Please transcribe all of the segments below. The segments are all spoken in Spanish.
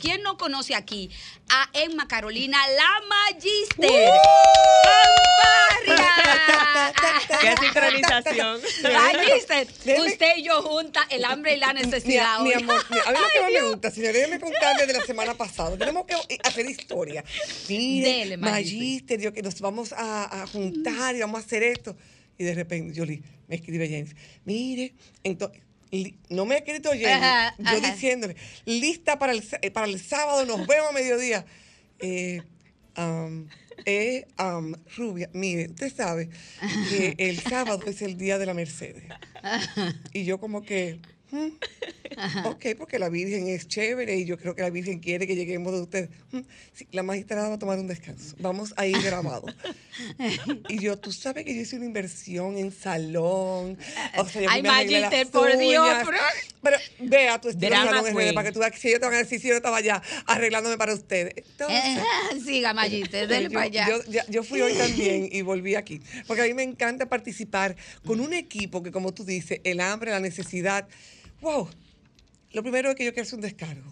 ¿Quién no conoce aquí a Emma Carolina, la Magister? ¡Qué sincronización! Magister, usted y yo juntas, el hambre y la necesidad. Mi, amor, a mí lo que más me gusta, señores, déjenme contarles de la semana pasada. Tenemos que hacer historia. Mire, Magister. Magister, yo que nos vamos a, a juntar y vamos a hacer esto. Y de repente, Jolie, me escribe James, mire, entonces, no me ha escrito Jenny, Ajá, yo ajá. diciéndole, lista para el, para el sábado, nos vemos a mediodía. Eh, eh, rubia, mire, usted sabe que el sábado es el día de la Mercedes. Y yo como que, "Hmm, ok, porque la Virgen es chévere y yo creo que la Virgen quiere que lleguemos de ustedes. "Hmm, sí, la magistrada va a tomar un descanso. Vamos a ir grabado. Y yo, tú sabes que yo hice una inversión en salón. O sea, yo Ay, Magister, por Dios, uñas. pero- vea tu estilo Drama salón en redes para que tú veas que si ellos te van a decir si yo estaba allá arreglándome para ustedes. Entonces, Eh, Siga, Magister, dele yo, para allá. yo- ya- yo fui hoy también y volví aquí. Porque a mí me encanta participar con un equipo que, como tú dices, el hambre, la necesidad. ¡Wow! Lo primero es que yo quiero hacer un descargo.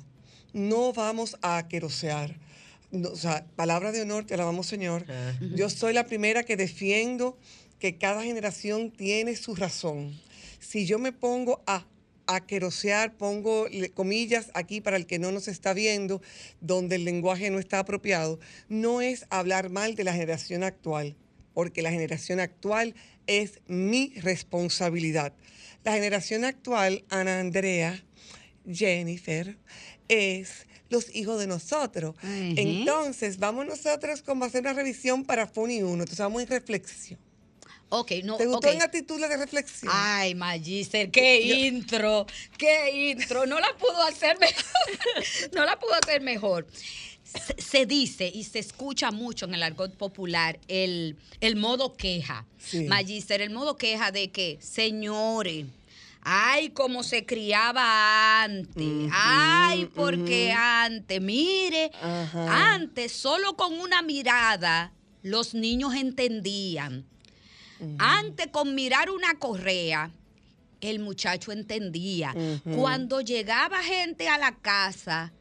No vamos a querosear. No, o sea, palabra de honor, te alabamos, Señor. Yo soy la primera que defiendo que cada generación tiene su razón. Si yo me pongo a a querosear, pongo comillas aquí para el que no nos está viendo, donde el lenguaje no está apropiado, no es hablar mal de la generación actual, porque la generación actual es mi responsabilidad. La generación actual, Ana Andrea, Jennifer, es los hijos de nosotros. Entonces, vamos nosotros como a hacer una revisión para Funi 1. Entonces, vamos en reflexión. Ok, no, ¿Te gustó ok. en actitud de reflexión? Ay, Magister, qué intro, qué intro. No la pudo hacer mejor. no la pudo hacer mejor. Se, se dice y se escucha mucho en el argot popular el, el modo queja. Sí. Magister, el modo queja de que, señores, ay, cómo se criaba antes. ay, porque antes, mire, antes solo con una mirada los niños entendían. Antes con mirar una correa, el muchacho entendía. Cuando llegaba gente a la casa,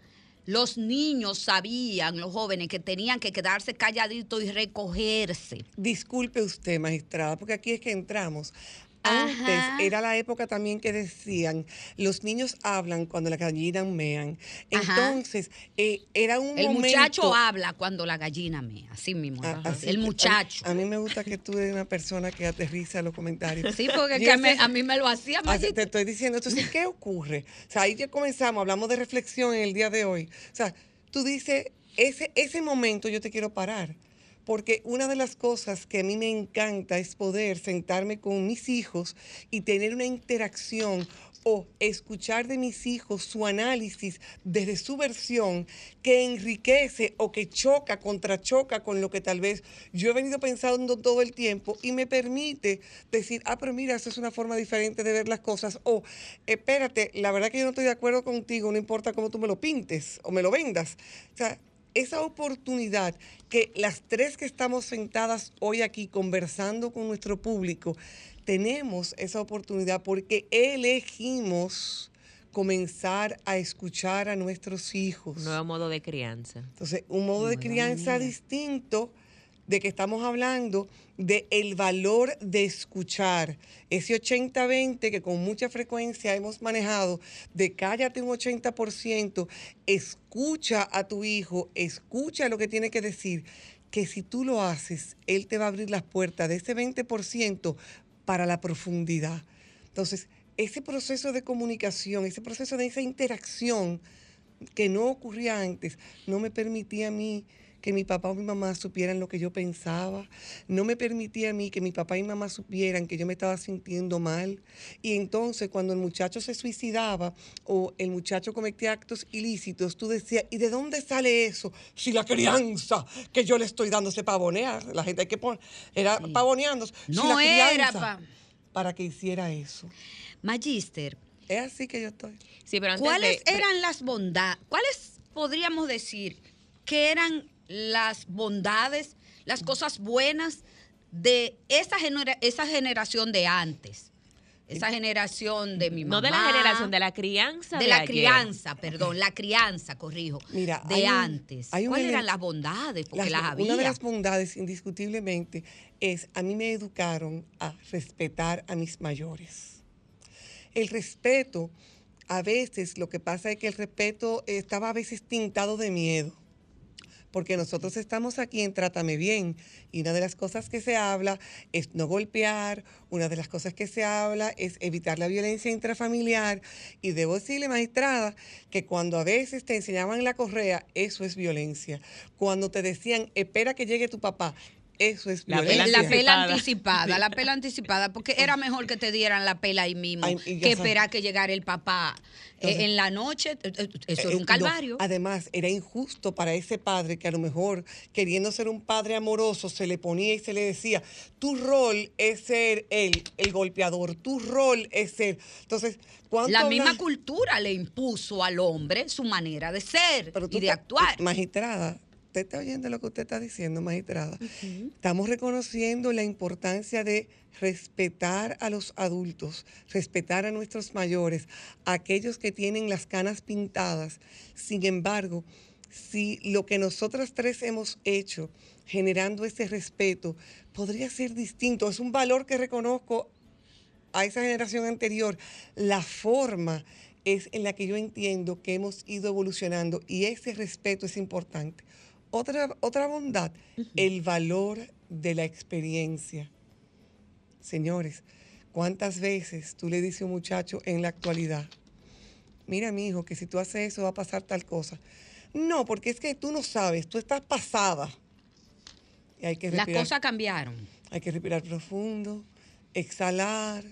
los niños sabían, los jóvenes, que tenían que quedarse calladitos y recogerse. Disculpe usted, magistrada, porque aquí es que entramos. Antes Ajá. era la época también que decían, los niños hablan cuando las gallinas mean. Entonces, eh, era un El momento... muchacho habla cuando la gallina mea, así mismo. Ah, así el que- muchacho. A, a mí me gusta que tú eres una persona que aterriza los comentarios. Sí, porque que mí, a mí me lo hacía Ah, Mayita. Te estoy diciendo, entonces, ¿qué ocurre? O sea, ahí ya comenzamos, hablamos de reflexión en el día de hoy. O sea, tú dices, ese, ese momento yo te quiero parar. Porque una de las cosas que a mí me encanta es poder sentarme con mis hijos y tener una interacción o escuchar de mis hijos su análisis desde su versión que enriquece o que choca, contrachoca con lo que tal vez yo he venido pensando todo el tiempo y me permite decir, ah, pero mira, eso es una forma diferente de ver las cosas. O, espérate, la verdad que yo no estoy de acuerdo contigo, no importa cómo tú me lo pintes o me lo vendas. O sea, esa oportunidad que las tres que estamos sentadas hoy aquí conversando con nuestro público, tenemos esa oportunidad porque elegimos comenzar a escuchar a nuestros hijos. Un nuevo modo de crianza. Entonces, un modo de crianza distinto de que estamos hablando de el valor de escuchar. Ese 80-20 que con mucha frecuencia hemos manejado, de cállate un 80%, escucha a tu hijo, escucha lo que tiene que decir, que si tú lo haces, él te va a abrir las puertas de ese 20% para la profundidad. Entonces, ese proceso de comunicación, ese proceso de esa interacción que no ocurría antes, no me permitía a mí que mi papá o mi mamá supieran lo que yo pensaba, no me permitía a mí que mi papá y mi mamá supieran que yo me estaba sintiendo mal. Y entonces cuando el muchacho se suicidaba o el muchacho cometía actos ilícitos, tú decías, ¿y de dónde sale eso? Si la crianza que yo le estoy dando se pavonea, la gente hay que poner, era pavoneando. No era pa- para que hiciera eso. Magister, Es así que yo estoy. Sí, pero antes ¿cuáles de- eran las bondades? ¿Cuáles podríamos decir que eran las bondades, las cosas buenas de esa, genera- esa generación de antes? esa generación de mi mamá. No de la generación, de la crianza. De, De, la ayer. crianza, perdón, la crianza, corrijo. Mira, de hay antes. hay ¿Cuáles eran las bondades? Porque las, había. Una de las bondades, indiscutiblemente, es a mí me educaron a respetar a mis mayores. El respeto, a veces, lo que pasa es que el respeto estaba a veces tintado de miedo. Porque nosotros estamos aquí en Trátame Bien y una de las cosas que se habla es no golpear, una de las cosas que se habla es evitar la violencia intrafamiliar y debo decirle, magistrada, que cuando a veces te enseñaban la correa, eso es violencia. Cuando te decían, espera que llegue tu papá, eso es La pela anticipada. la pela anticipada, porque era mejor que te dieran la pela ahí mismo Ay, que esperar que llegara el papá eh, en la noche. eh, eh, Eso era un no, calvario. además, era injusto para ese padre que a lo mejor, queriendo ser un padre amoroso, se le ponía y se le decía, tu rol es ser el, el golpeador, tu rol es ser. Entonces, ¿cuánto La misma cultura le impuso al hombre su manera de ser Pero y de actuar. Magistrada, ¿usted está oyendo lo que usted está diciendo, magistrada? Estamos reconociendo la importancia de respetar a los adultos, respetar a nuestros mayores, a aquellos que tienen las canas pintadas. Sin embargo, si lo que nosotras tres hemos hecho generando ese respeto podría ser distinto, es un valor que reconozco a esa generación anterior, la forma es en la que yo entiendo que hemos ido evolucionando y ese respeto es importante. Otra, otra bondad, el valor de la experiencia. Señores, ¿cuántas veces tú le dices a un muchacho en la actualidad, mira mi hijo, que si tú haces eso va a pasar tal cosa? No, porque es que tú no sabes, tú estás pasada. Y hay que Las respirar. cosas cambiaron. Hay que respirar profundo, exhalar,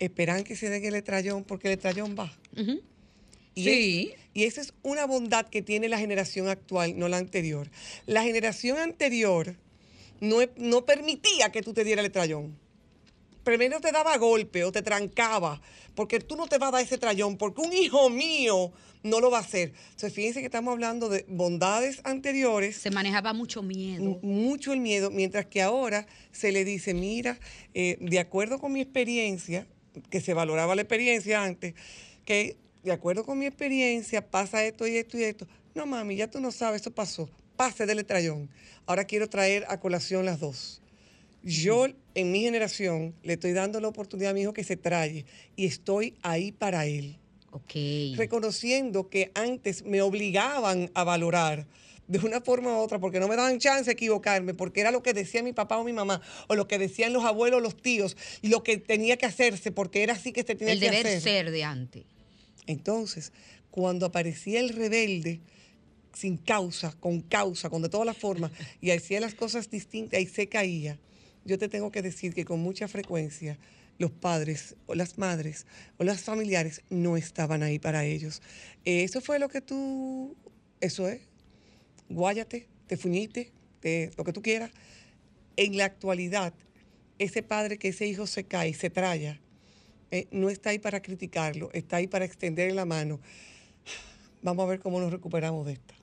esperar que se den el estrellón, porque el estrellón va. Y Sí. es- y esa es una bondad que tiene la generación actual, no la anterior. La generación anterior no, e- no permitía que tú te dieras el estrellón. Primero te daba golpe o te trancaba, porque tú no te vas a dar ese trayón, porque un hijo mío no lo va a hacer. Entonces, fíjense que estamos hablando de bondades anteriores Se manejaba mucho miedo. Mucho el miedo, mientras que ahora se le dice, mira, eh, de acuerdo con mi experiencia, que se valoraba la experiencia antes, que de acuerdo con mi experiencia pasa esto y esto y esto. No, mami, ya tú no sabes, eso pasó. Pase del trayón. Ahora quiero traer a colación las dos. Yo, en mi generación, le estoy dando la oportunidad a mi hijo que se traye y estoy ahí para él Ok. reconociendo que antes me obligaban a valorar de una forma u otra, porque no me daban chance de equivocarme, porque era lo que decía mi papá o mi mamá, o lo que decían los abuelos o los tíos, y lo que tenía que hacerse, porque era así que se tenía El que deber hacer. ser de antes. Entonces, cuando aparecía el rebelde, sin causa, con causa, con de todas las formas, y hacía las cosas distintas y se caía, yo te tengo que decir que con mucha frecuencia los padres o las madres o los familiares no estaban ahí para ellos. Eh, Eso fue lo que tú, eso es, guáyate, te fuñiste, te- lo que tú quieras. En la actualidad, ese padre que ese hijo se cae, se traya, eh, no está ahí para criticarlo, está ahí para extender la mano. Vamos a ver cómo nos recuperamos de esta.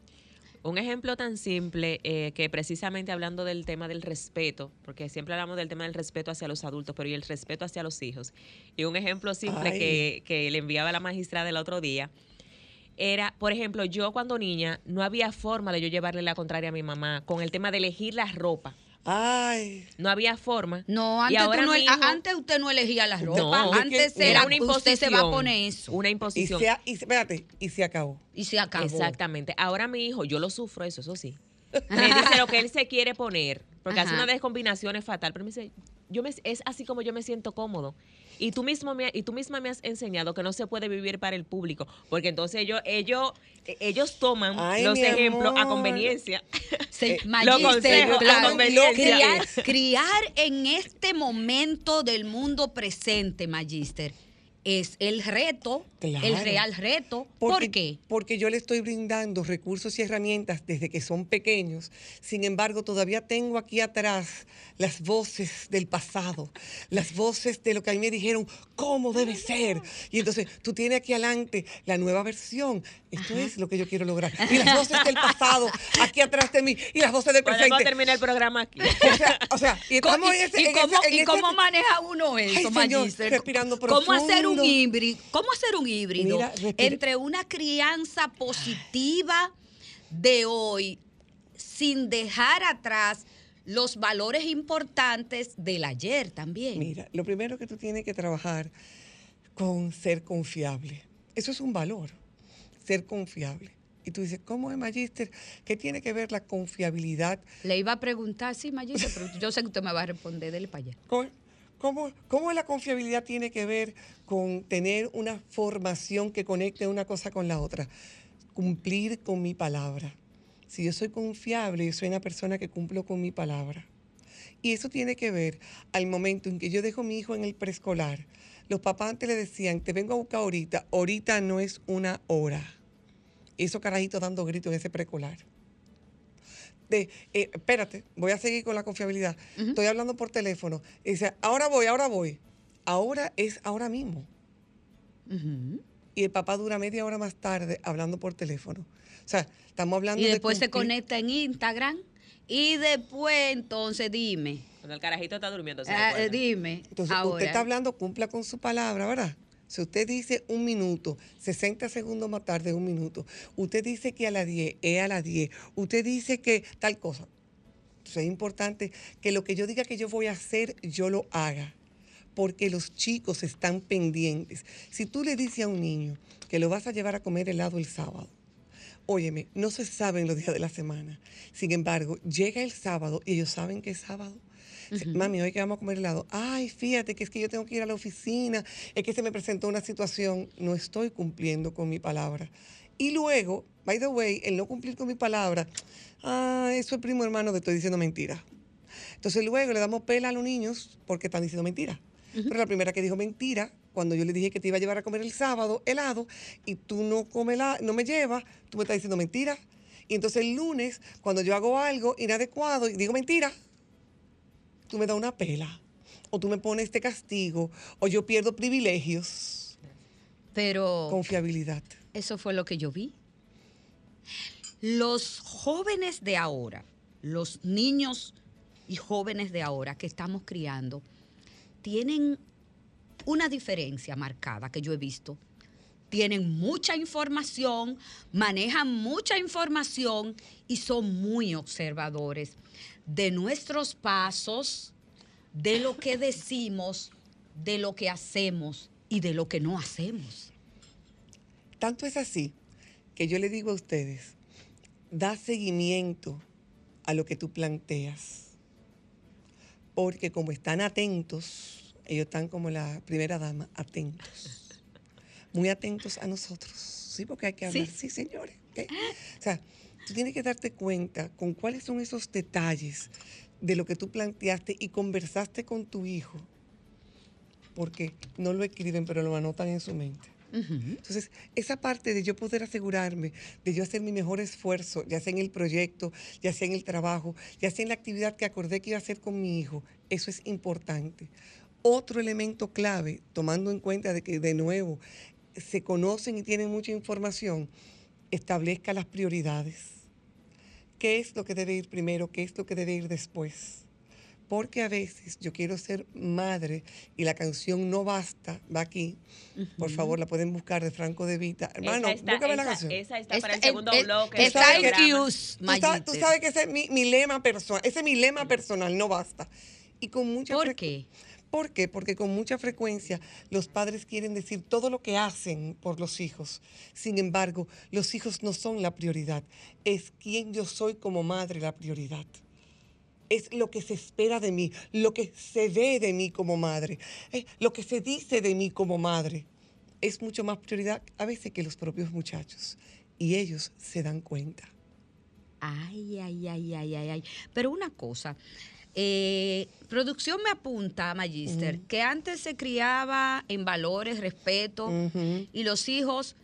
Un ejemplo tan simple eh, que precisamente hablando del tema del respeto, porque siempre hablamos del tema del respeto hacia los adultos, pero y el respeto hacia los hijos. Y un ejemplo simple que le enviaba la magistrada el otro día era, por ejemplo, yo cuando niña no había forma de yo llevarle la contraria a mi mamá con el tema de elegir la ropa. Ay, No había forma. No, Y antes, tú ahora no, mi hijo- a- antes usted no elegía la ropa. No, antes que- era una usted se va a imposición. poner eso. Una y imposición. se, y se- espérate, y se acabó. Y se acabó. Exactamente. Ahora mi hijo, yo lo sufro eso, eso sí. Me dice lo que él se quiere poner, porque hace una descombinación fatal, pero me dice, yo me, es así como yo me siento cómodo. Y tú mismo me, y tú misma me has enseñado que no se puede vivir para el público, porque entonces ellos ellos ellos toman Ay, los ejemplos a conveniencia. Magister, lo consejo, claro, la conveniencia. criar, criar en este momento del mundo presente, Magister, es el reto, el Claro. real reto. Porque, ¿Por qué? Porque yo le estoy brindando recursos y herramientas desde que son pequeños. Sin embargo, todavía tengo aquí atrás las voces del pasado, las voces de lo que a mí me dijeron cómo debe ser. Y entonces tú tienes aquí adelante la nueva versión. Esto es lo que yo quiero lograr. Y las voces del pasado aquí atrás de mí y las voces del presente. terminar el programa aquí. O sea, o sea, y estamos ¿Y, en ese- y en cómo, ese- en y ese- cómo maneja uno eso, Ay, señor, respirando ¿Cómo hacer un profundo. híbrido? ¿Cómo hacer un híbrido Mira, entre una crianza positiva de hoy sin dejar atrás los valores importantes del ayer también? Mira, lo primero que tú tienes que trabajar con ser confiable. Eso es un valor, ser confiable. Y tú dices, ¿cómo es Magister? ¿Qué tiene que ver la confiabilidad? Le iba a preguntar, sí, Magister, pero yo sé que usted me va a responder, dele para allá. ¿Cómo, ¿Cómo la confiabilidad tiene que ver con tener una formación que conecte una cosa con la otra? Cumplir con mi palabra. Si yo soy confiable, yo soy una persona que cumplo con mi palabra. Y eso tiene que ver al momento en que yo dejo a mi hijo en el preescolar. Los papás antes le decían, te vengo a buscar ahorita. Ahorita no es una hora. Esos carajitos dando gritos en ese preescolar. De, eh, espérate, voy a seguir con la confiabilidad. Estoy hablando por teléfono. Y dice, ahora voy, ahora voy. Ahora es ahora mismo. Y el papá dura media hora más tarde hablando por teléfono. O sea, estamos hablando Y de después se conecta en Instagram y después entonces dime, Cuando el carajito está durmiendo. se ah, eh, dime, Entonces, ahora. usted está hablando, cumpla con su palabra, ¿verdad? Si usted dice un minuto, 60 segundos más tarde, un minuto. Usted dice que a las 10 es a las 10. Usted dice que tal cosa. Entonces, es importante que lo que yo diga que yo voy a hacer, yo lo haga. Porque los chicos están pendientes. Si tú le dices a un niño que lo vas a llevar a comer helado el sábado, óyeme, no se saben los días de la semana. Sin embargo, llega el sábado y ellos saben que es sábado. Mami, hoy que vamos a comer helado. Ay, fíjate que es que yo tengo que ir a la oficina. Es que se me presentó una situación. No estoy cumpliendo con mi palabra. Y luego, by the way, el no cumplir con mi palabra, ah, eso es primo hermano de estoy diciendo mentira. Entonces luego le damos pela a los niños porque están diciendo mentira. Pero la primera que dijo mentira, cuando yo le dije que te iba a llevar a comer el sábado helado y tú no, comes la, no me llevas, tú me estás diciendo mentira. Y entonces el lunes, cuando yo hago algo inadecuado y digo mentira, tú me das una pela. O tú me pones este castigo, o yo pierdo privilegios. Pero Confiabilidad. eso fue lo que yo vi. Los jóvenes de ahora, los niños y jóvenes de ahora que estamos criando, tienen una diferencia marcada que yo he visto. Tienen mucha información, manejan mucha información y son muy observadores de nuestros pasos, de lo que decimos, de lo que hacemos y de lo que no hacemos. Tanto es así que yo le digo a ustedes, da seguimiento a lo que tú planteas. Porque como están atentos, ellos están como la primera dama, atentos. Muy atentos a nosotros. Sí, porque hay que hablar. Sí. Sí, señores. ¿ok? O sea, tú tienes que darte cuenta con cuáles son esos detalles de lo que tú planteaste y conversaste con tu hijo. Porque no lo escriben, pero lo anotan en su mente. Entonces, esa parte de yo poder asegurarme, de yo hacer mi mejor esfuerzo, ya sea en el proyecto, ya sea en el trabajo, ya sea en la actividad que acordé que iba a hacer con mi hijo, eso es importante. Otro elemento clave, tomando en cuenta de que de nuevo se conocen y tienen mucha información, establezca las prioridades. ¿Qué es lo que debe ir primero? ¿Qué es lo que debe ir después? Porque a veces yo quiero ser madre y la canción No Basta va aquí. Por favor, la pueden buscar de Franco de Vita. Hermano, esa está, búscame la canción. esa está para el segundo eh, bloque. está del en programa. Q's, Tú sabes, tú sabes que ese es mi, mi lema personal. Ese es mi lema personal, no basta. Y con mucha ¿Por qué? ¿Por qué? Porque con mucha frecuencia los padres quieren decir todo lo que hacen por los hijos. Sin embargo, los hijos no son la prioridad. Es quien yo soy como madre la prioridad. Es lo que se espera de mí, lo que se ve de mí como madre, eh, lo que se dice de mí como madre. Es mucho más prioridad a veces que los propios muchachos. Y ellos se dan cuenta. Ay, ay, ay, ay, ay, ay. Pero una cosa, Eh, producción me apunta, Magister, que antes se criaba en valores, respeto, y los hijos,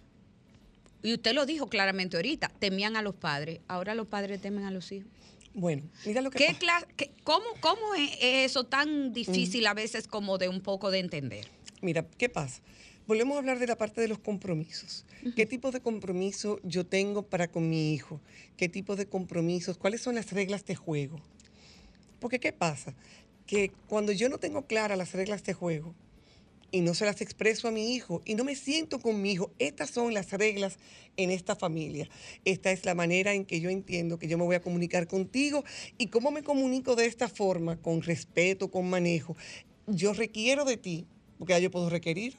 y usted lo dijo claramente ahorita, temían a los padres. Ahora los padres temen a los hijos. Bueno, mira lo que ¿Qué pasa. cla- qué- cómo, ¿Cómo es eso tan difícil a veces como de un poco de entender? Mira, ¿qué pasa? Volvemos a hablar de la parte de los compromisos. ¿Qué tipo de compromiso yo tengo para con mi hijo? ¿Qué tipo de compromisos? ¿Cuáles son las reglas de juego? Porque ¿qué pasa? Que cuando yo no tengo claras las reglas de juego y no se las expreso a mi hijo y no me siento con mi hijo, estas son las reglas en esta familia. Esta es la manera en que yo entiendo que yo me voy a comunicar contigo y cómo me comunico de esta forma, con respeto, con manejo. Yo requiero de ti, porque ya yo puedo requerir.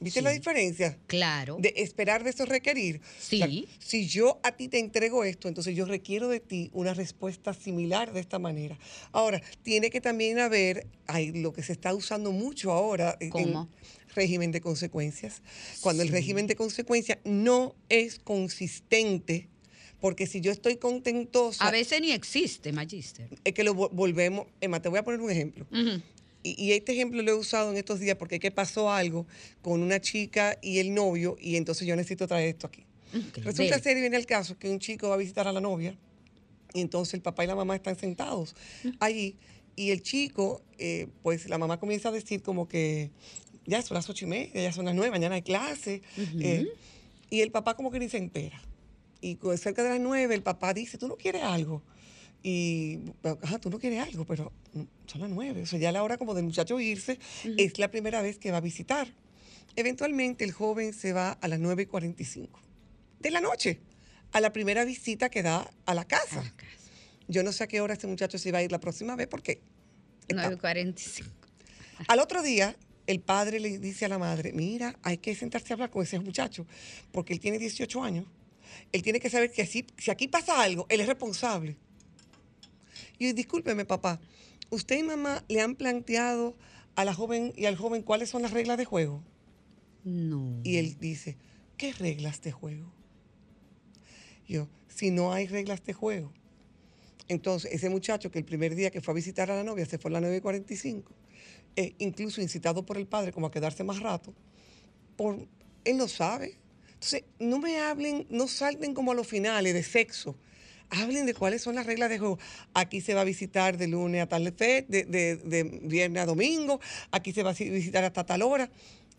¿Viste la diferencia? Claro. de esperar de eso requerir. Sí. si yo a ti te entrego esto, entonces yo requiero de ti una respuesta similar de esta manera. Ahora, tiene que también haber hay, lo que se está usando mucho ahora ¿Cómo? en régimen de consecuencias. Cuando el régimen de consecuencias no es consistente, porque si yo estoy contentosa, a veces ni existe, Magister. es que lo vo- volvemos. Emma, te voy a poner un ejemplo. Ujú. Y, y este ejemplo lo he usado en estos días porque es que pasó algo con una chica y el novio y entonces yo necesito traer esto aquí. Resulta dele. ser y viene el caso que un chico va a visitar a la novia y entonces el papá y la mamá están sentados allí y el chico, eh, pues la mamá comienza a decir como que ya son las ocho y media, ya son las nueve, mañana hay clase. eh, y el papá como que ni se entera. Y cerca de las nueve el papá dice, ¿tú no quieres algo? Y, ajá, tú no quieres algo, pero mm, son las nueve. O sea, ya la hora como del muchacho irse es la primera vez que va a visitar. Eventualmente el joven se va a las 9 y 45 de la noche, a la primera visita que da a la casa. A la casa. Yo no sé a qué hora este muchacho se va a ir la próxima vez porque está- 9.45. al otro día el padre le dice a la madre, mira, hay que sentarse a hablar con ese muchacho porque él tiene 18 años. Él tiene que saber que así, si aquí pasa algo, él es responsable. Y discúlpeme, papá, ¿usted y mamá le han planteado a la joven y al joven cuáles son las reglas de juego? No. Y él dice, ¿qué reglas de juego? Yo, si no hay reglas de juego. Entonces, ese muchacho que el primer día que fue a visitar a la novia se fue a las 9.45, eh, incluso incitado por el padre como a quedarse más rato, por, él no sabe. Entonces, no me hablen, no salten como a los finales de sexo. Hablen de cuáles son las reglas de juego. Aquí se va a visitar de lunes a tal fe, de, de- viernes a domingo, aquí se va a si- visitar hasta tal hora.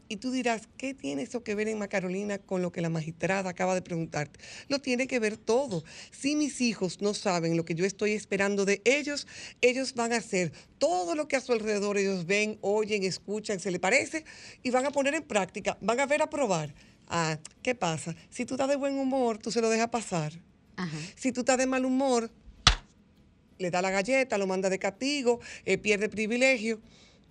Y tú dirás, ¿qué tiene eso que ver en Carolina con lo que la magistrada acaba de preguntarte? Lo tiene que ver todo. Si mis hijos no saben lo que yo estoy esperando de ellos, ellos van a hacer todo lo que a su alrededor ellos ven, oyen, escuchan, se le parece y van a poner en práctica, van a ver a probar. Ah, ¿qué pasa? Si tú estás de buen humor, tú se lo dejas pasar. Ajá. Si tú estás de mal humor, le da la galleta, lo manda de castigo, eh, pierde privilegio.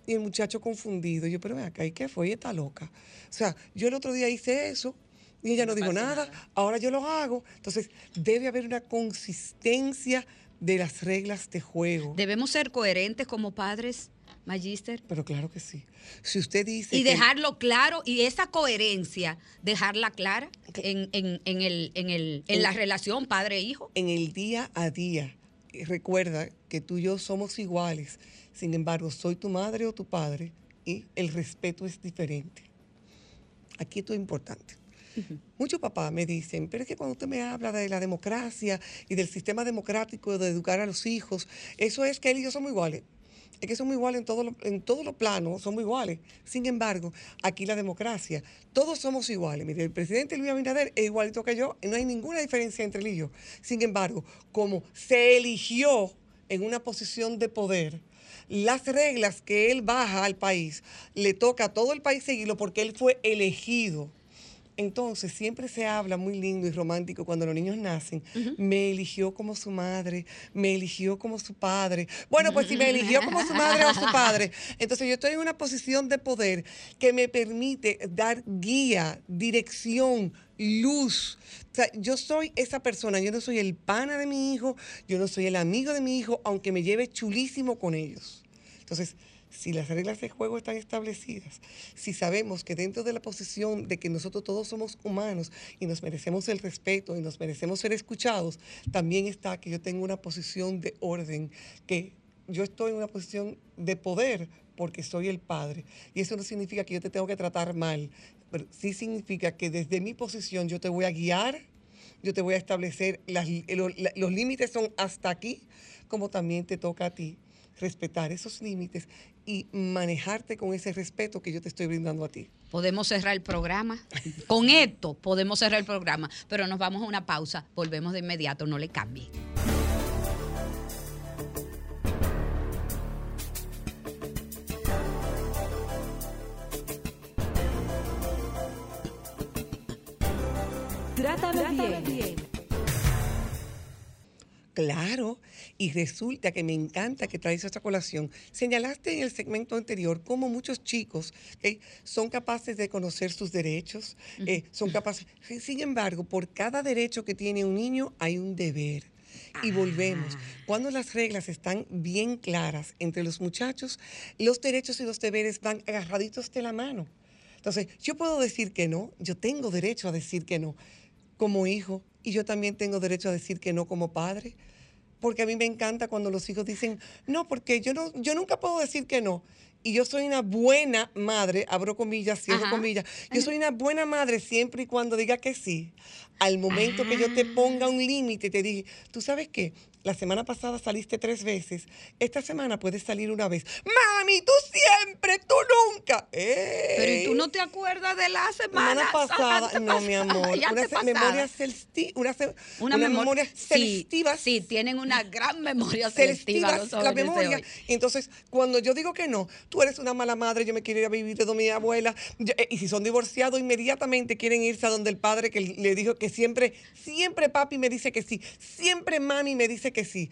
Y el muchacho confundido. Yo, pero acá, ¿y qué fue? Ella está loca. O sea, yo el otro día hice eso y ella no, No dijo nada, nada. ahora yo lo hago. Entonces, debe haber una consistencia de las reglas de juego. Debemos ser coherentes como padres, Magister. Pero claro que sí. Si usted dice. Y que- dejarlo claro, y esa coherencia, dejarla clara en, en- en el, en, el, en la relación padre-hijo. en el día a día, recuerda que tú y yo somos iguales. Sin embargo, soy tu madre o tu padre y el respeto es diferente. Aquí esto es importante. Muchos papás me dicen, pero es que cuando usted me habla de la democracia y del sistema democrático de educar a los hijos, eso es que él y yo somos iguales. Es que somos iguales en todos los en todos planos, somos iguales. Sin embargo, aquí la democracia, todos somos iguales. Mire, el presidente Luis Abinader es igualito que yo, no hay ninguna diferencia entre él y yo. Sin embargo, como se eligió en una posición de poder, las reglas que él baja al país, le toca a todo el país seguirlo porque él fue elegido. Entonces, siempre se habla muy lindo y romántico cuando los niños nacen. Me eligió como su madre, me eligió como su padre. Bueno, pues si me eligió como su madre o su padre, entonces yo estoy en una posición de poder que me permite dar guía, dirección, luz. O sea, yo soy esa persona, yo no soy el pana de mi hijo, yo no soy el amigo de mi hijo, aunque me lleve chulísimo con ellos. Entonces, si las reglas de juego están establecidas, si sabemos que dentro de la posición de que nosotros todos somos humanos y nos merecemos el respeto y nos merecemos ser escuchados, también está que yo tengo una posición de orden que yo estoy en una posición de poder porque soy el padre. Y eso no significa que yo te tengo que tratar mal, pero sí significa que desde mi posición yo te voy a guiar, yo te voy a establecer, las- lo- la- los límites son hasta aquí, como también te toca a ti respetar esos límites y manejarte con ese respeto que yo te estoy brindando a ti. Podemos cerrar el programa. Con esto podemos cerrar el programa, pero nos vamos a una pausa. Volvemos de inmediato, no le cambie. Trátame bien. Claro, y resulta que me encanta que traes esta colación. Señalaste en el segmento anterior cómo muchos chicos ¿ok? son capaces de conocer sus derechos, eh, son capaces. Sin embargo, por cada derecho que tiene un niño hay un deber. Y volvemos. Cuando las reglas están bien claras entre los muchachos, los derechos y los deberes van agarraditos de la mano. Entonces, yo puedo decir que no, yo tengo derecho a decir que no como hijo y yo también tengo derecho a decir que no como padre. Porque a mí me encanta cuando los hijos dicen, no, porque yo, no, yo nunca puedo decir que no. Y yo soy una buena madre, abro comillas, cierro Ajá. comillas. Yo soy una buena madre siempre y cuando diga que sí. Al momento que yo te ponga un límite, te dije, ¿tú sabes qué? La semana pasada saliste tres veces. Esta semana puedes salir una vez. Mami, tú siempre, tú nunca. Pero ¿y tú no te acuerdas de la semana, semana pasada, no, mi amor, una se- memoria celesti- una, se- Una, una memor- memoria sí, tienen una gran memoria Selectiva los la memoria. Entonces, cuando yo digo que no, tú eres una mala madre, yo me quiero ir a vivir de donde mi abuela. yo- eh, y si son divorciados, inmediatamente quieren irse a donde el padre que le dijo que siempre, siempre papi me dice que sí, siempre mami me dice que sí.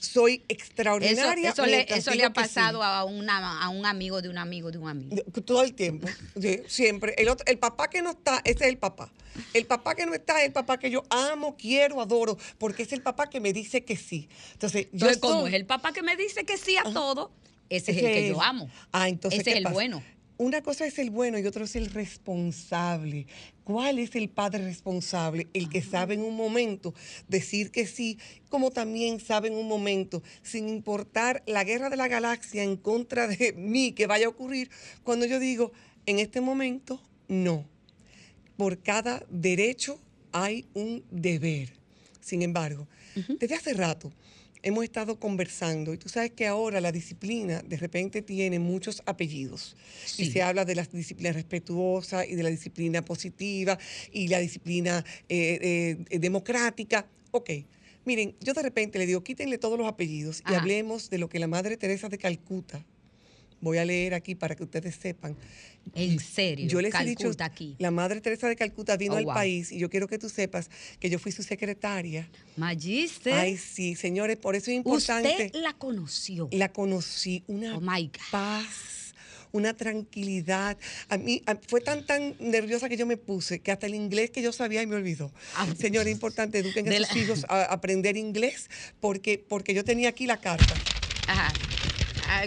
Soy extraordinaria. eso le, eso ha sí. pasado a, una, a un amigo de un amigo de un amigo. Todo el tiempo, sí, siempre. El, otro- el papá que no está, ese es el papá. El papá que no está es el papá que yo amo, quiero, adoro, porque es el papá que me dice que sí. Entonces, yo Entonces, como es el papá que me dice que sí a todo, ese es el que es. yo amo. Ah, entonces, ese ¿qué es el pasa? bueno. Una cosa es el bueno y otra es el responsable. ¿Cuál es el padre responsable? El que sabe en un momento decir que sí, como también sabe en un momento, sin importar la guerra de la galaxia en contra de mí que vaya a ocurrir, cuando yo digo, en este momento, no. Por cada derecho hay un deber. Sin embargo, desde hace rato hemos estado conversando y tú sabes que ahora la disciplina de repente tiene muchos apellidos. Y se habla de la disciplina respetuosa y de la disciplina positiva y la disciplina eh, eh, democrática. Ok. Miren, yo de repente le digo, quítenle todos los apellidos y hablemos de lo que la Madre Teresa de Calcuta, voy a leer aquí para que ustedes sepan, En serio. yo les he dicho, Calcuta aquí. la Madre Teresa de Calcuta vino Oh, al wow. país y yo quiero que tú sepas que yo fui su secretaria. Magister. Ay, sí, señores, por eso es importante. Usted la conoció. La conocí, una Oh my God. paz, una tranquilidad. A mí a- fue tan, tan nerviosa que yo me puse que hasta el inglés que yo sabía y me olvidó. Ah. Señores, es importante, eduquen a sus la- hijos a aprender inglés porque, porque yo tenía aquí la carta. Ajá.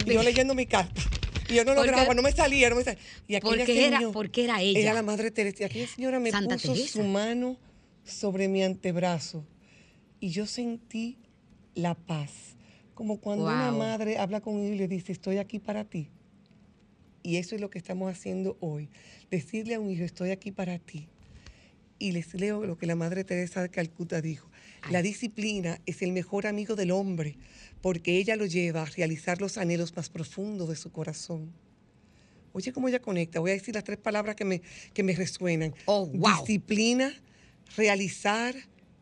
Y yo leyendo mi carta. Y yo no Porque- lograba, no me salía, no me salía. Y aquella Porque era- porque era ella. Era la madre Teresa. Y aquella señora me Santa puso Teresa. su mano sobre mi antebrazo. Y yo sentí la paz. Como cuando una madre habla con él y le dice, estoy aquí para ti. Y eso es lo que estamos haciendo hoy. Decirle a un hijo, estoy aquí para ti. Y les leo lo que la Madre Teresa de Calcuta dijo. La disciplina es el mejor amigo del hombre porque ella lo lleva a realizar los anhelos más profundos de su corazón. Oye, cómo ella conecta. Voy a decir las tres palabras que me, que me resuenan. Oh, wow. Disciplina, realizar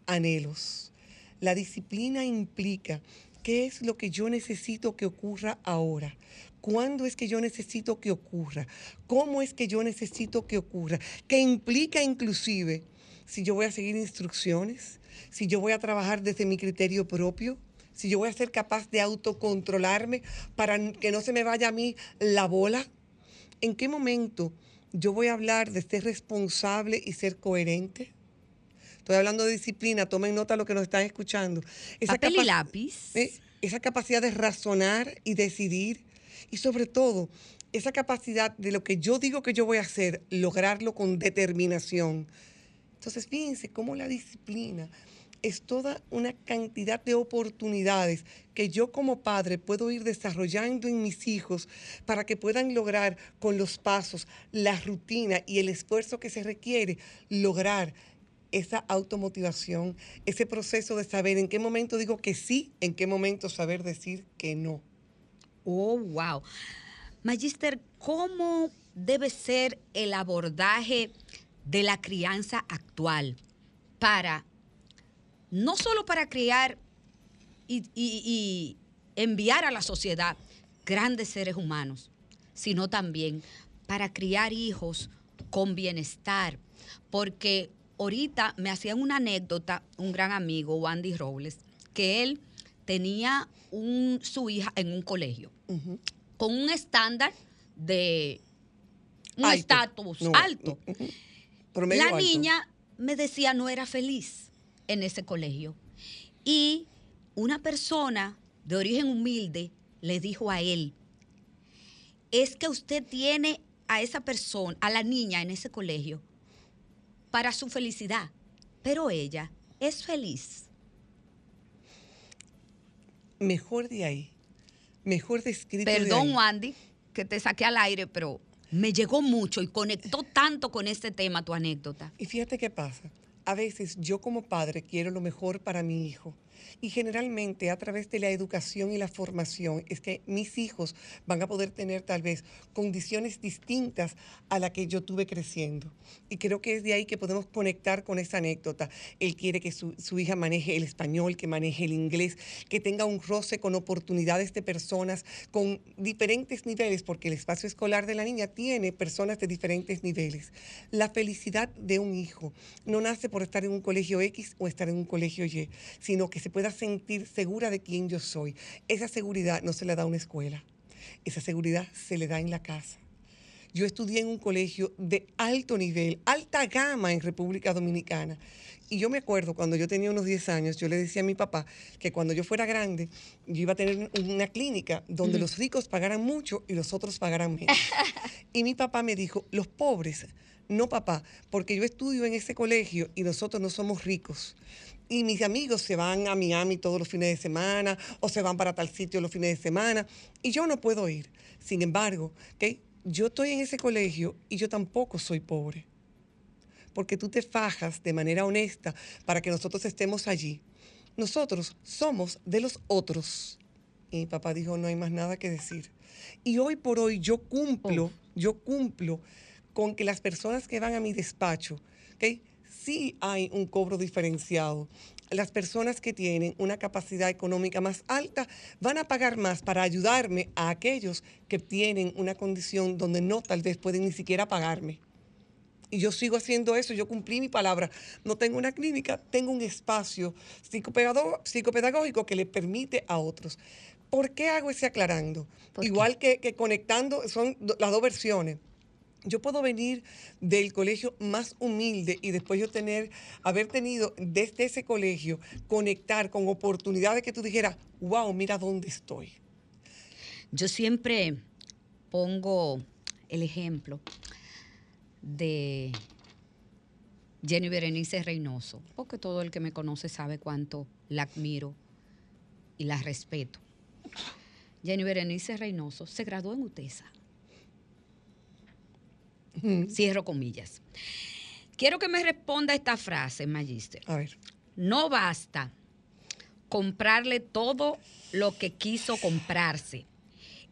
anhelos. La disciplina implica qué es lo que yo necesito que ocurra ahora. ¿Cuándo es que yo necesito que ocurra? ¿Cómo es que yo necesito que ocurra? Que implica inclusive si yo voy a seguir instrucciones, si yo voy a trabajar desde mi criterio propio, si yo voy a ser capaz de autocontrolarme para que no se me vaya a mí la bola. ¿En qué momento yo voy a hablar de ser responsable y ser coherente? Estoy hablando de disciplina, tomen nota de lo que nos están escuchando. Papel y lápiz. ¿eh? esa capacidad de razonar y decidir y sobre todo esa capacidad de lo que yo digo que yo voy a hacer, lograrlo con determinación. Entonces, fíjense cómo la disciplina es toda una cantidad de oportunidades que yo como padre puedo ir desarrollando en mis hijos para que puedan lograr con los pasos, la rutina y el esfuerzo que se requiere lograr esa automotivación, ese proceso de saber en qué momento digo que sí, en qué momento saber decir que no. Oh, wow. Magister, ¿cómo debe ser el abordaje de la crianza actual para, no solo para criar y, y enviar a la sociedad grandes seres humanos, sino también para criar hijos con bienestar? Porque ahorita me hacían una anécdota un gran amigo, Wandy Robles, que él tenía un, su hija en un colegio con un estándar de un estatus alto. La niña me decía no era feliz en ese colegio. Y una persona de origen humilde le dijo a él, es que usted tiene a esa persona, a la niña en ese colegio, para su felicidad, pero ella es feliz. Mejor de ahí, mejor descrito. Perdón, de Wandy, que te saqué al aire, pero me llegó mucho y conectó tanto con este tema tu anécdota. Y fíjate qué pasa. A veces yo como padre quiero lo mejor para mi hijo y generalmente a través de la educación y la formación es que mis hijos van a poder tener tal vez condiciones distintas a la que yo tuve creciendo. Y creo que es de ahí que podemos conectar con esa anécdota. Él quiere que su, hija maneje el español, que maneje el inglés, que tenga un roce con oportunidades de personas con diferentes niveles, porque el espacio escolar de la niña tiene personas de diferentes niveles. La felicidad de un hijo no nace por estar en un colegio X o estar en un colegio Y, sino que se pueda sentir segura de quién yo soy. Esa seguridad no se le da una escuela, esa seguridad se le da en la casa. Yo estudié en un colegio de alto nivel, alta gama en República Dominicana. Y yo me acuerdo cuando yo tenía unos 10 años, yo le decía a mi papá que cuando yo fuera grande, yo iba a tener una clínica donde los ricos pagaran mucho y los otros pagaran menos. y mi papá me dijo, los pobres, no papá, porque yo estudio en ese colegio y nosotros no somos ricos y mis amigos se van a Miami todos los fines de semana o se van para tal sitio los fines de semana y yo no puedo ir. Sin embargo, yo estoy en ese colegio y yo tampoco soy pobre. Porque tú te fajas de manera honesta para que nosotros estemos allí. Nosotros somos de los otros. Y mi papá dijo, no hay más nada que decir. Y hoy por hoy yo cumplo, yo cumplo con que las personas que van a mi despacho, ¿okay? Sí hay un cobro diferenciado. Las personas que tienen una capacidad económica más alta van a pagar más para ayudarme a aquellos que tienen una condición donde no tal vez pueden ni siquiera pagarme. Y yo sigo haciendo eso, yo cumplí mi palabra. No tengo una clínica, tengo un espacio psicopedagógico que le permite a otros. ¿Por qué hago ese aclarando? Igual que, que conectando, son las dos versiones yo puedo venir del colegio más humilde y después yo tener, haber tenido desde ese colegio, conectar con oportunidades que tú dijeras, wow, mira dónde estoy. Yo siempre pongo el ejemplo de Jenny Berenice Reynoso, porque todo el que me conoce sabe cuánto la admiro y la respeto. Jenny Berenice Reynoso se graduó en UTESA Cierro comillas. Quiero que me responda esta frase, Magister. A ver. No basta comprarle todo lo que quiso comprarse.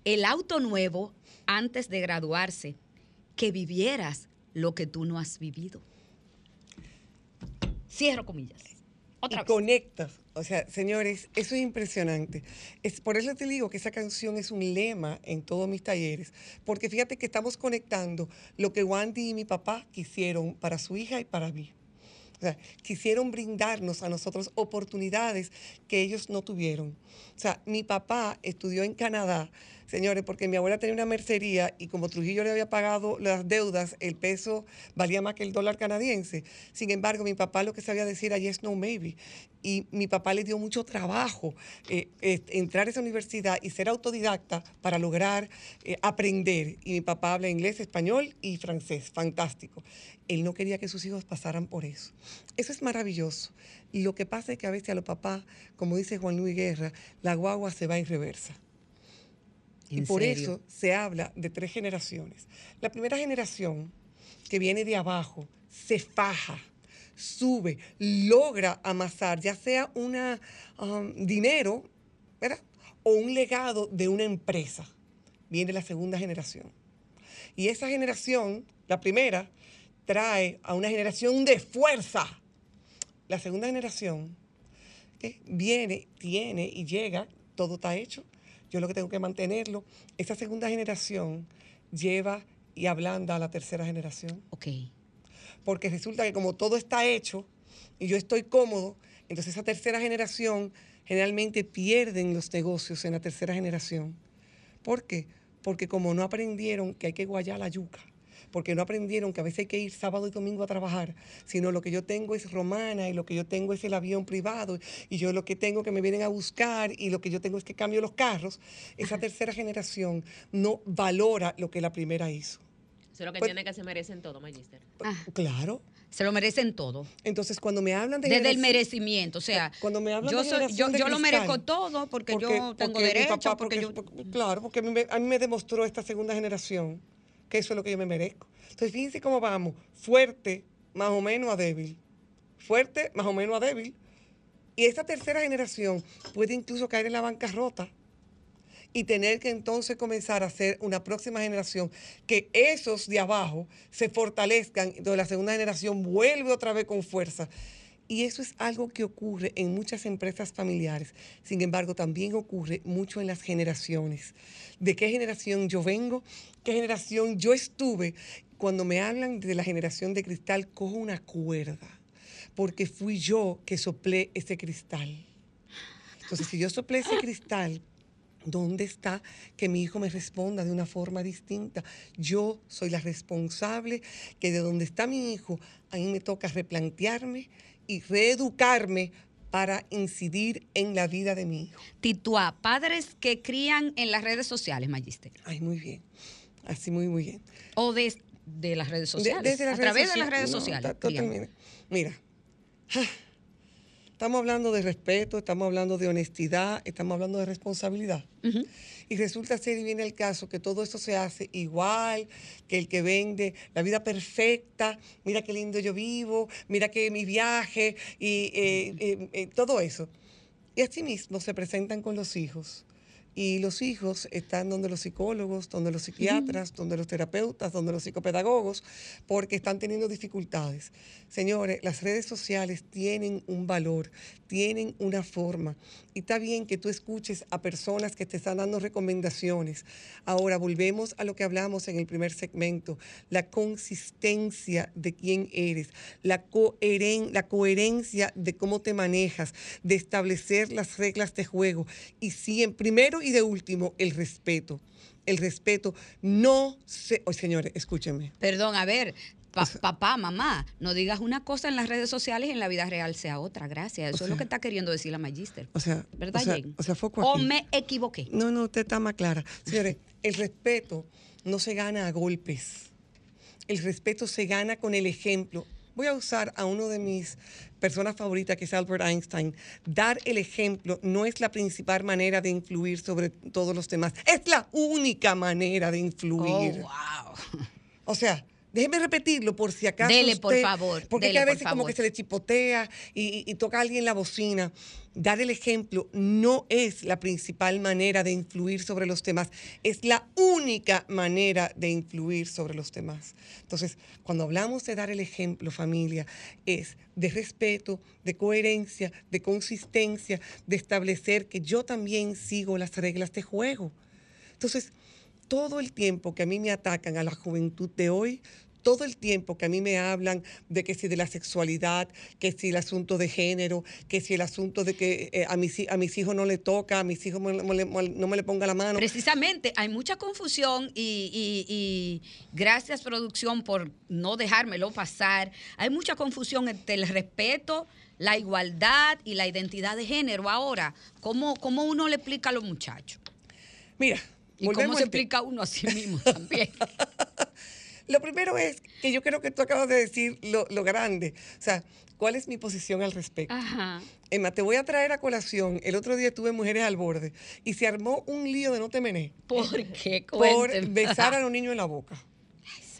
El auto nuevo antes de graduarse, que vivieras lo que tú no has vivido. Cierro comillas. Otra y conectas o sea, señores, eso es impresionante. Es, por eso te digo que esa canción es un lema en todos mis talleres, porque fíjate que estamos conectando lo que Wandy y mi papá quisieron para su hija y para mí. O sea, quisieron brindarnos a nosotros oportunidades que ellos no tuvieron. O sea, mi papá estudió en Canadá, señores, porque mi abuela tenía una mercería y como Trujillo le había pagado las deudas, el peso valía más que el dólar canadiense. Sin embargo, mi papá lo que sabía decir allí es no maybe. y mi papá le dio mucho trabajo eh, eh, entrar a esa universidad y ser autodidacta para lograr eh, aprender. Y mi papá habla inglés, español y francés, fantástico. Él no quería que sus hijos pasaran por eso. Eso es maravilloso. Y lo que pasa es que a veces a los papás, como dice Juan Luis Guerra, la guagua se va en reversa. Y por eso se habla de tres generaciones. La primera generación, que viene de abajo, se faja sube, logra amasar, ya sea un um, dinero, ¿verdad? O un legado de una empresa. Viene la segunda generación. Y esa generación, la primera, trae a una generación de fuerza. La segunda generación viene, tiene y llega, todo está hecho. Yo lo que tengo que mantenerlo. Esa segunda generación lleva y ablanda a la tercera generación. Ok porque resulta que como todo está hecho y yo estoy cómodo, entonces esa tercera generación generalmente pierden los negocios en la tercera generación. ¿Por qué? Porque como no aprendieron que hay que guayar la yuca, porque no aprendieron que a veces hay que ir sábado y domingo a trabajar, sino lo que yo tengo es romana y lo que yo tengo es el avión privado y yo lo que tengo que me vienen a buscar y lo que yo tengo es que cambio los carros, esa tercera generación no valora lo que la primera hizo. Eso es lo que pues tiene que se merecen todo, Magister. Ah. Claro. Se lo merecen todo. Entonces, cuando me hablan de Desde el merecimiento, o sea, cuando me hablan yo, de yo, yo lo merezco todo porque, yo tengo derecho, porque, yo... claro, porque a mí, me, a mí me demostró esta segunda generación que eso es lo que yo me merezco. Entonces, fíjense cómo vamos, fuerte, más o menos a débil. Fuerte, más o menos a débil. Y esta tercera generación puede incluso caer en la bancarrota y tener que entonces comenzar a hacer una próxima generación que esos de abajo se fortalezcan, entonces la segunda generación vuelve otra vez con fuerza. Y eso es algo que ocurre en muchas empresas familiares. Sin embargo, también ocurre mucho en las generaciones. ¿De qué generación yo vengo? ¿Qué generación yo estuve? Cuando me hablan de la generación de cristal, cojo una cuerda, porque fui yo que soplé ese cristal. Entonces, si yo soplé ese cristal, ¿Dónde está que mi hijo me responda de una forma distinta? Yo soy la responsable que de donde está mi hijo, a mí me toca replantearme y reeducarme para incidir en la vida de mi hijo. Titua, padres que crían en las redes sociales, Magister. Ay, muy bien. Así muy, muy bien. O de, las redes sociales. a través de las redes sociales. Mira. Estamos hablando de respeto, estamos hablando de honestidad, estamos hablando de responsabilidad. Y resulta ser, y viene el caso, que todo esto se hace igual que el que vende la vida perfecta, mira qué lindo yo vivo, mira que mi viaje y eh, eh, eh, todo eso. Y así mismo se presentan con los hijos y los hijos están donde los psicólogos, donde los psiquiatras, donde los terapeutas, donde los psicopedagogos, porque están teniendo dificultades. Señores, las redes sociales tienen un valor, tienen una forma. Y está bien que tú escuches a personas que te están dando recomendaciones. Ahora volvemos a lo que hablamos en el primer segmento, la consistencia de quién eres, la, coheren la coherencia de cómo te manejas, de establecer las reglas de juego. Y si en primero y y de último, el respeto. El respeto no se... Oh, señores, escúchenme. Perdón, a ver, papá, mamá, no digas una cosa en las redes sociales y en la vida real sea otra. Gracias. Eso es lo que está queriendo decir la Magister. O sea, ¿verdad, o sea, O me equivoqué. No, no, usted está más clara. Señores, el respeto no se gana a golpes. El respeto se gana con el ejemplo. Voy a usar a uno de mis personas favoritas, que es Albert Einstein. Dar el ejemplo no es la principal manera de influir sobre todos los demás. Es la única manera de influir. Oh, wow. O sea, Déjeme repetirlo por si acaso. Dele, por favor. Porque a veces como que se le chipotea y, toca a alguien la bocina. Dar el ejemplo no es la principal manera de influir sobre los demás, es la única manera de influir sobre los demás. Entonces, cuando hablamos de dar el ejemplo, familia, es de respeto, de coherencia, de consistencia, de establecer que yo también sigo las reglas de juego. Entonces, todo el tiempo que a mí me atacan a la juventud de hoy, todo el tiempo que a mí me hablan de que si de la sexualidad, que si el asunto de género, que si el asunto de que eh, a, mis, a mis hijos no le toca, a mis hijos no, me le ponga la mano. Precisamente, hay mucha confusión y, y, gracias producción por no dejármelo pasar. Hay mucha confusión entre el respeto la igualdad y la identidad de género ahora? ¿Cómo, cómo uno le explica a los muchachos? Mira, ¿Y cómo se explica uno a sí mismo también? Lo primero es que yo creo que tú acabas de decir lo, lo grande. O sea, ¿cuál es mi posición al respecto? Ajá. Emma, te voy a traer a colación. El otro día tuve Mujeres al Borde y se armó un lío de no te mené ¿Por qué? por Cuénteme. besar a los niños en la boca.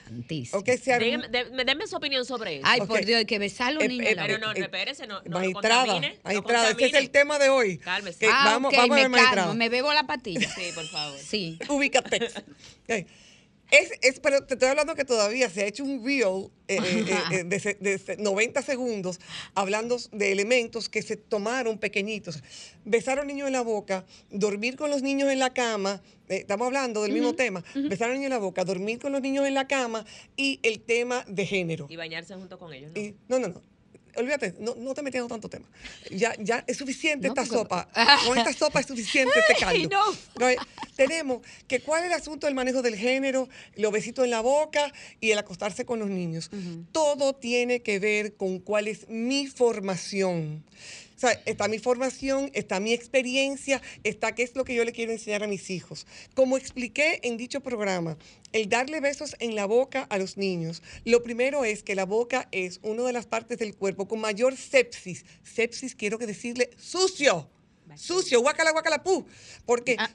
Santísimo. ¿Ok? Se armó. Dígame- de- Deme su opinión sobre eso. Ay, por Dios, hay que besar a los Eh, niños. eh, Pero no, eh, no, espérese, no, no lo magistrada, magistrada, ese es el tema de hoy. Cálmese. Que ah, vamos, vamos a me ver, magistrada. calmo, me bebo la patilla. Sí, por favor. Sí. Ubícate. Es, es- pero te estoy hablando que todavía se ha hecho un reel eh, eh, eh, de, de se- 90 segundos hablando de elementos que se tomaron pequeñitos. Besar a un niño en la boca, dormir con los niños en la cama, eh, estamos hablando del mismo tema, besar a un niño en la boca, dormir con los niños en la cama y el tema de género. Y bañarse junto con ellos, ¿no? Y- no, no, no. Olvídate, no, no te metiendo tanto tema. Ya, ya es suficiente No, esta porque- sopa. Con esta sopa es suficiente este caldo. no. Oye, Tenemos que cuál es el asunto del manejo del género, los besitos en la boca y el acostarse con los niños. Todo tiene que ver con cuál es mi formación. O está mi formación, está mi experiencia, está qué es lo que yo le quiero enseñar a mis hijos. Como expliqué en dicho programa, el darle besos en la boca a los niños, lo primero es que la boca es una de las partes del cuerpo con mayor sepsis. Sepsis quiero que decirle sucio. Sucio, guacala, guacala, pu. Porque, Ah.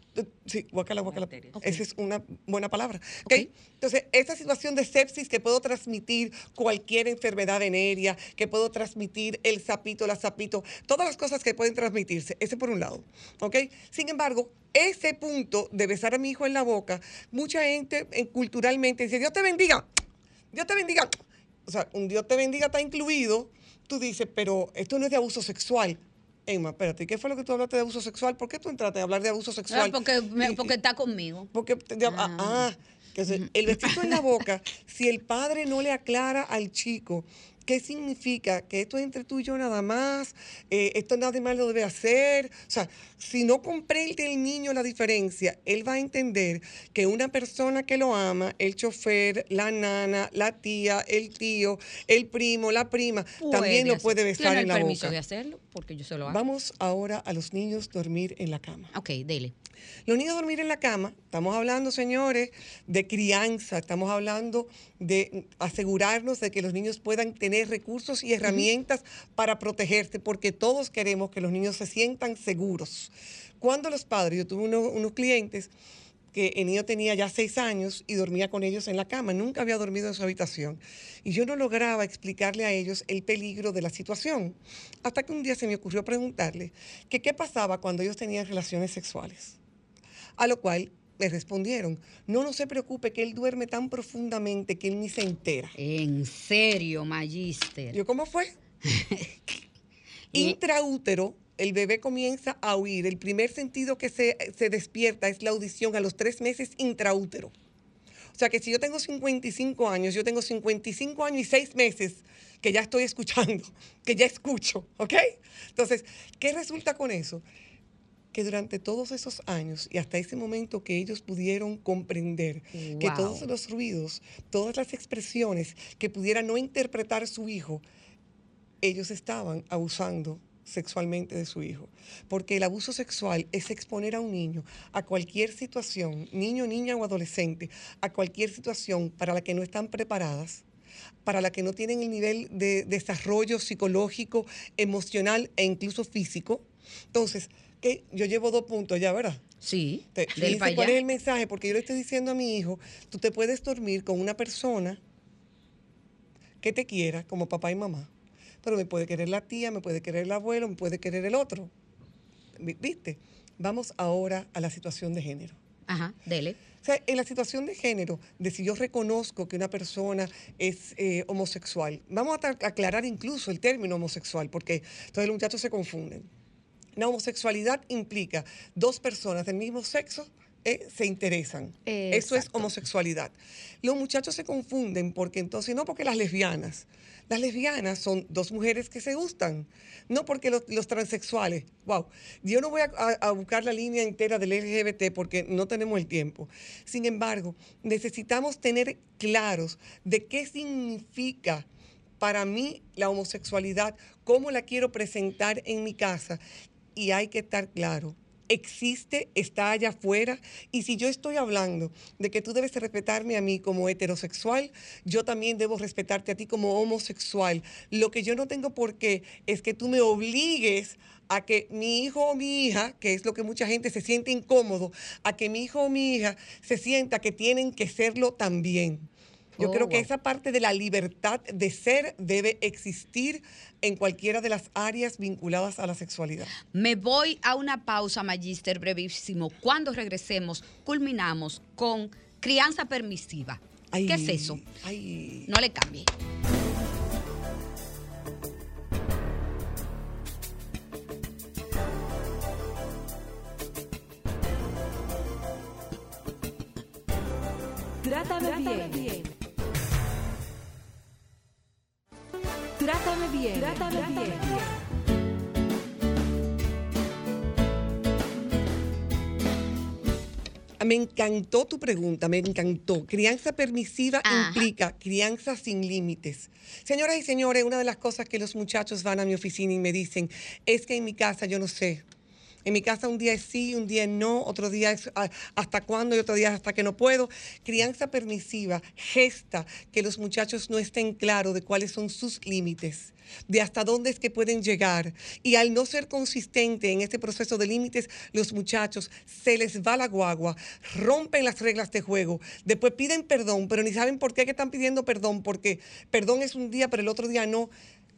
sí, guacala, guacala. Esa es una buena palabra. ¿ok? Ok. Entonces, esta situación de sepsis que puedo transmitir cualquier enfermedad venérea, que puedo transmitir el sapito, la sapito, todas las cosas que pueden transmitirse, ese por un lado. ¿ok? Sin embargo, ese punto de besar a mi hijo en la boca, mucha gente eh, culturalmente dice, Dios te bendiga, Dios te bendiga. O sea, un Dios te bendiga está incluido. Tú dices, pero esto no es de abuso sexual. Emma, espérate, ¿qué fue lo que tú hablaste de abuso sexual? ¿Por qué tú entraste a hablar de abuso Ah, sexual? porque, me- Y- porque está conmigo. porque, de- ah, ah, que se- el besito en la boca, si el padre no le aclara al chico qué significa que esto es entre tú y yo nada más, eh, esto nadie más lo debe hacer, o sea, si no comprende el niño la diferencia, él va a entender que una persona que lo ama, el chofer, la nana, la tía, el tío, el primo, la prima, también lo hacer- puede besar en la permiso boca. de hacerlo, porque yo se lo hago. Vamos ahora a los niños dormir en la cama. Ok, dele. Los niños dormir en la cama, estamos hablando, señores, de crianza, estamos hablando de asegurarnos de que los niños puedan tener recursos y herramientas para protegerse, porque todos queremos que los niños se sientan seguros. Cuando los padres, yo tuve uno- unos clientes que el niño tenía ya seis años y dormía con ellos en la cama, nunca había dormido en su habitación. Y yo no lograba explicarle a ellos el peligro de la situación, hasta que un día se me ocurrió preguntarle que qué pasaba cuando ellos tenían relaciones sexuales. A lo cual me respondieron, no, no se preocupe, que él duerme tan profundamente que él ni se entera. En serio, Magister. Yo, ¿cómo fue? Intraútero, el bebé comienza a oír. El primer sentido que se, se despierta es la audición a los tres meses intraútero. O sea que si yo tengo 55 años, yo tengo 55 años y seis meses que ya estoy escuchando, que ya escucho, ¿ok? Entonces, ¿qué resulta con eso? Que durante todos esos años y hasta ese momento que ellos pudieron comprender que todos los ruidos, todas las expresiones que pudiera no interpretar su hijo, ellos estaban abusando sexualmente de su hijo. Porque el abuso sexual es exponer a un niño a cualquier situación, niño, niña o adolescente, a cualquier situación para la que no están preparadas, para la que no tienen el nivel de desarrollo psicológico, emocional e incluso físico. Entonces, que yo llevo dos puntos ya, ¿verdad? Sí, Te- del ¿Cuál es el mensaje? Porque yo le estoy diciendo a mi hijo, tú te puedes dormir con una persona que te quiera como papá y mamá, pero me puede querer la tía, me puede querer el abuelo, me puede querer el otro. Vi- ¿Viste? Vamos ahora a la situación de género. Ajá, dele. O sea, en la situación de género, de si yo reconozco que una persona es eh, homosexual, vamos a aclarar incluso el término homosexual, porque entonces los muchachos se confunden. La homosexualidad implica dos personas del mismo sexo eh, se interesan. Eso es homosexualidad. Los muchachos se confunden porque entonces, no porque las lesbianas. Las lesbianas son dos mujeres que se gustan, no porque los, los transexuales. Wow, yo no voy a, a- a buscar la línea entera del LGBT porque no tenemos el tiempo. Sin embargo, necesitamos tener claros de qué significa para mí la homosexualidad, cómo la quiero presentar en mi casa. Y hay que estar claro, existe, está allá afuera. Y si yo estoy hablando de que tú debes respetarme a mí como heterosexual, yo también debo respetarte a ti como homosexual. Lo que yo no tengo por qué es que tú me obligues a que mi hijo o mi hija, que es lo que mucha gente se siente incómodo, a que mi hijo o mi hija se sienta que tienen que serlo también. Yo Oh, creo que wow. esa parte de la libertad de ser debe existir en cualquiera de las áreas vinculadas a la sexualidad. Me voy a una pausa, Magister, brevísimo. Cuando regresemos, culminamos con crianza permisiva. Ay, ¿Qué es eso? Ay. No le cambie. Trátame, bien. Trátame bien. Trátame, bien. Me encantó tu pregunta, me encantó. Crianza permisiva Ajá. implica crianza sin límites. Señoras y señores, una de las cosas que los muchachos van a mi oficina y me dicen es que en mi casa yo no sé. En mi casa un día es sí, un día es no, otro día es ah, hasta cuándo y otro día es hasta que no puedo. Crianza permisiva gesta que los muchachos no estén claros de cuáles son sus límites, de hasta dónde es que pueden llegar. Y al no ser consistente en este proceso de límites, los muchachos se les va la guagua, rompen las reglas de juego, después piden perdón, pero ni saben por qué que están pidiendo perdón, porque perdón es un día, pero el otro día no.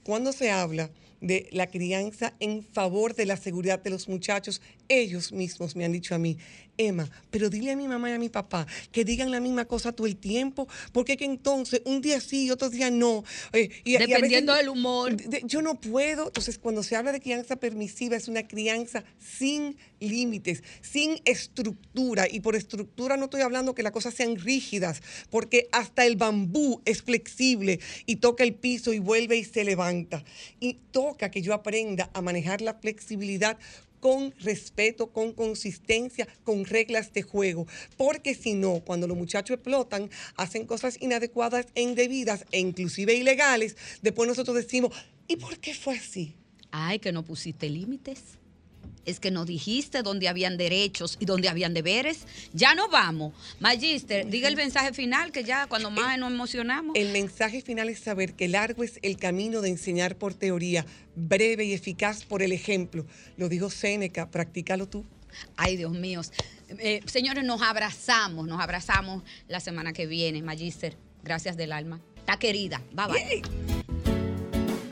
Cuando se habla de la crianza en favor de la seguridad de los muchachos, ellos mismos me han dicho a mí, Emma, pero dile a mi mamá y a mi papá que digan la misma cosa todo el tiempo, porque que entonces un día sí y otro día no. eh, y- y a veces- Dependiendo del humor. de- yo no puedo. Entonces, cuando se habla de crianza permisiva, es una crianza sin límites, sin estructura. Y por estructura no estoy hablando que las cosas sean rígidas, porque hasta el bambú es flexible y toca el piso y vuelve y se levanta. Y toca que yo aprenda a manejar la flexibilidad con respeto, con consistencia, con reglas de juego. Porque si no, cuando los muchachos explotan, hacen cosas inadecuadas e indebidas e inclusive ilegales, después nosotros decimos, ¿y por qué fue así? Ay, que no pusiste límites. Es que no dijiste dónde habían derechos y dónde habían deberes. Ya no vamos. Magister, diga el mensaje final que ya cuando más nos emocionamos. El mensaje final es saber que largo es el camino de enseñar por teoría, breve y eficaz por el ejemplo. Lo dijo Séneca, practícalo tú. Ay, Dios mío. Eh, señores, nos abrazamos, nos abrazamos la semana que viene. Magister, gracias del alma. Está querida. Bye bye.